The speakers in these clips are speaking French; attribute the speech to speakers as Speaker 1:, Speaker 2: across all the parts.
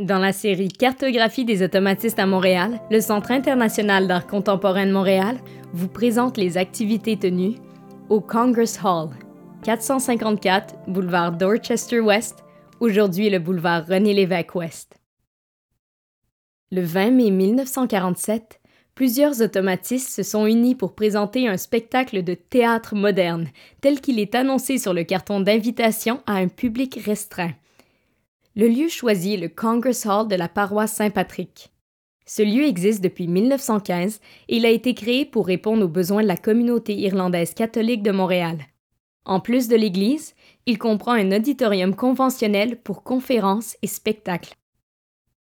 Speaker 1: Dans la série Cartographie des automatistes à Montréal, le Centre international d'art contemporain de Montréal vous présente les activités tenues au Congress Hall, 454 boulevard Dorchester West, aujourd'hui le boulevard René Lévesque Ouest. Le 20 mai 1947, plusieurs automatistes se sont unis pour présenter un spectacle de théâtre moderne, tel qu'il est annoncé sur le carton d'invitation à un public restreint. Le lieu choisi est le Congress Hall de la paroisse Saint-Patrick. Ce lieu existe depuis 1915 et il a été créé pour répondre aux besoins de la communauté irlandaise catholique de Montréal. En plus de l'église, il comprend un auditorium conventionnel pour conférences et spectacles.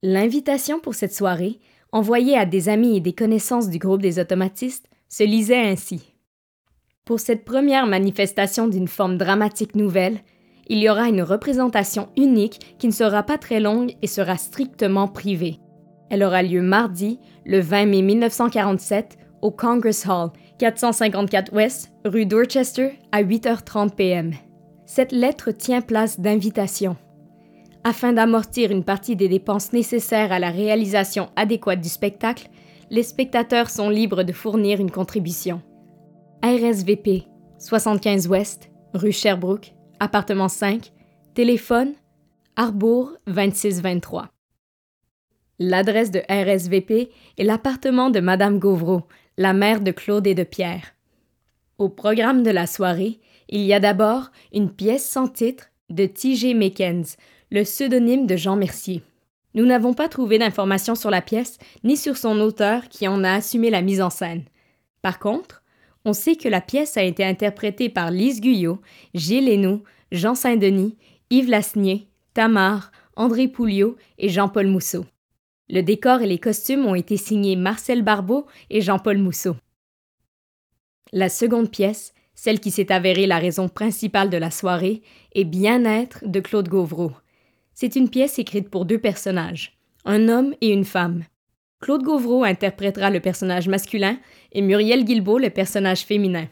Speaker 1: L'invitation pour cette soirée, envoyée à des amis et des connaissances du groupe des automatistes, se lisait ainsi. Pour cette première manifestation d'une forme dramatique nouvelle, il y aura une représentation unique qui ne sera pas très longue et sera strictement privée. Elle aura lieu mardi, le 20 mai 1947, au Congress Hall, 454 Ouest, rue Dorchester, à 8h30 p.m. Cette lettre tient place d'invitation. Afin d'amortir une partie des dépenses nécessaires à la réalisation adéquate du spectacle, les spectateurs sont libres de fournir une contribution. RSVP 75 Ouest, rue Sherbrooke, appartement 5, téléphone, Arbour 2623. L'adresse de RSVP est l'appartement de Madame Gauvreau, la mère de Claude et de Pierre. Au programme de la soirée, il y a d'abord une pièce sans titre de T.G. Meckens, le pseudonyme de Jean Mercier. Nous n'avons pas trouvé d'informations sur la pièce ni sur son auteur qui en a assumé la mise en scène. Par contre, on sait que la pièce a été interprétée par Lise Guyot, Gilles Hainaut, Jean Saint-Denis, Yves Lasnier, Tamar, André Pouliot et Jean-Paul Mousseau. Le décor et les costumes ont été signés Marcel Barbeau et Jean-Paul Mousseau. La seconde pièce, celle qui s'est avérée la raison principale de la soirée, est Bien-être de Claude Gauvreau. C'est une pièce écrite pour deux personnages, un homme et une femme. Claude Gauvreau interprétera le personnage masculin et Muriel Guilbeault le personnage féminin.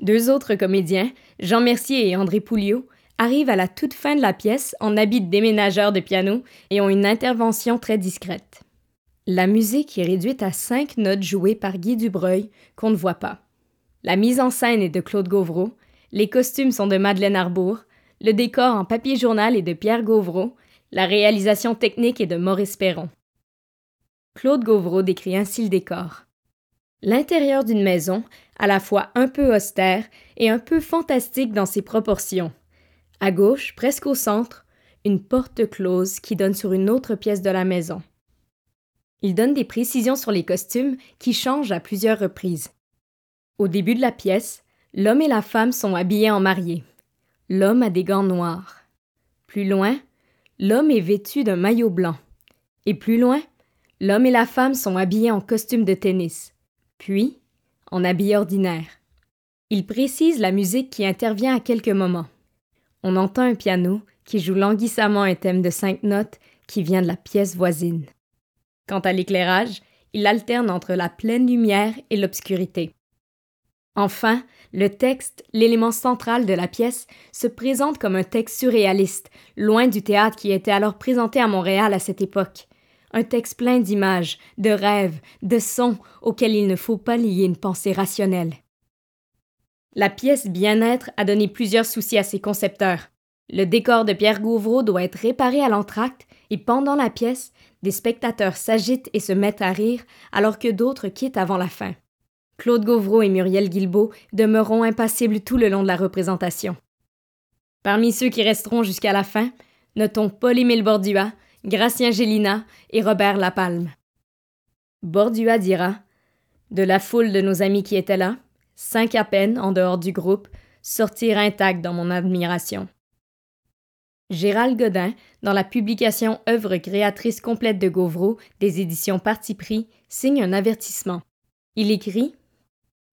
Speaker 1: Deux autres comédiens, Jean Mercier et André Pouliot, arrivent à la toute fin de la pièce en habit de déménageur de piano et ont une intervention très discrète. La musique est réduite à cinq notes jouées par Guy Dubreuil qu'on ne voit pas. La mise en scène est de Claude Gauvreau, les costumes sont de Madeleine Arbour, le décor en papier journal est de Pierre Gauvreau, la réalisation technique est de Maurice Perron. Claude Gauvreau décrit ainsi le décor. L'intérieur d'une maison, à la fois un peu austère et un peu fantastique dans ses proportions. À gauche, presque au centre, une porte close qui donne sur une autre pièce de la maison. Il donne des précisions sur les costumes qui changent à plusieurs reprises. Au début de la pièce, l'homme et la femme sont habillés en mariés. L'homme a des gants noirs. Plus loin, l'homme est vêtu d'un maillot blanc. Et plus loin, L'homme et la femme sont habillés en costume de tennis, puis en habit ordinaire. Il précise la musique qui intervient à quelques moments. On entend un piano qui joue languissamment un thème de cinq notes qui vient de la pièce voisine. Quant à l'éclairage, il alterne entre la pleine lumière et l'obscurité. Enfin, le texte, l'élément central de la pièce, se présente comme un texte surréaliste, loin du théâtre qui était alors présenté à Montréal à cette époque un texte plein d'images, de rêves, de sons auxquels il ne faut pas lier une pensée rationnelle. La pièce Bien-être a donné plusieurs soucis à ses concepteurs. Le décor de Pierre Gauvreau doit être réparé à l'entracte et pendant la pièce, des spectateurs s'agitent et se mettent à rire alors que d'autres quittent avant la fin. Claude Gauvreau et Muriel Guilbeault demeureront impassibles tout le long de la représentation. Parmi ceux qui resteront jusqu'à la fin, notons Paul-Émile Bordua, Gracien Gélina et Robert Lapalme. Bordua dira De la foule de nos amis qui étaient là, cinq à peine, en dehors du groupe, sortirent intacts dans mon admiration. Gérald Godin, dans la publication Œuvre créatrice complète de Gauvreau des éditions Parti pris, signe un avertissement. Il écrit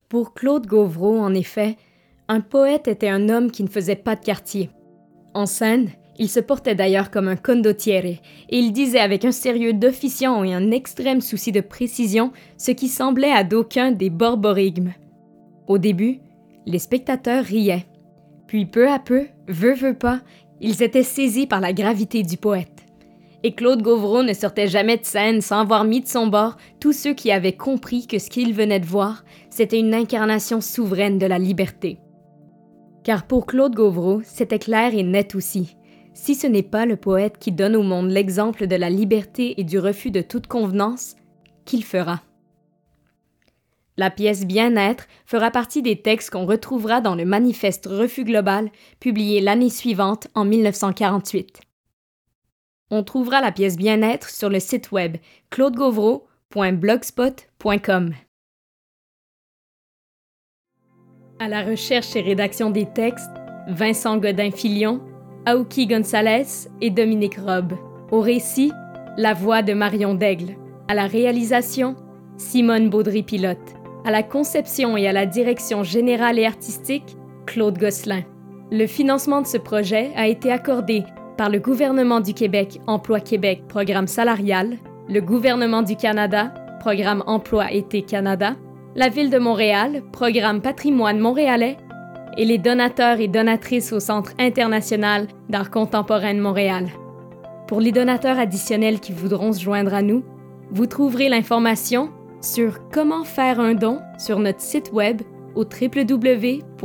Speaker 1: Pour Claude Gauvreau, en effet, un poète était un homme qui ne faisait pas de quartier. En scène, il se portait d'ailleurs comme un condottiere, et il disait avec un sérieux d'officiant et un extrême souci de précision ce qui semblait à d'aucuns des borborigmes. Au début, les spectateurs riaient. Puis peu à peu, veut veut pas, ils étaient saisis par la gravité du poète. et Claude Gauvreau ne sortait jamais de scène sans avoir mis de son bord tous ceux qui avaient compris que ce qu'ils venaient de voir, c'était une incarnation souveraine de la liberté. Car pour Claude Gauvreau, c'était clair et net aussi. Si ce n'est pas le poète qui donne au monde l'exemple de la liberté et du refus de toute convenance, qu'il fera. La pièce Bien-être fera partie des textes qu'on retrouvera dans le manifeste Refus global, publié l'année suivante en 1948. On trouvera la pièce Bien-être sur le site web claudegauvreau.blogspot.com. À la recherche et rédaction des textes, Vincent Godin-Filion, Aoki Gonzalez et Dominique Robb. Au récit, la voix de Marion Daigle. À la réalisation, Simone Baudry-Pilote. À la conception et à la direction générale et artistique, Claude Gosselin. Le financement de ce projet a été accordé par le gouvernement du Québec Emploi Québec Programme salarial, le gouvernement du Canada Programme Emploi Été Canada, la Ville de Montréal Programme Patrimoine montréalais et les donateurs et donatrices au Centre international d'art contemporain de Montréal. Pour les donateurs additionnels qui voudront se joindre à nous, vous trouverez l'information sur comment faire un don sur notre site web au www.ciac.ca.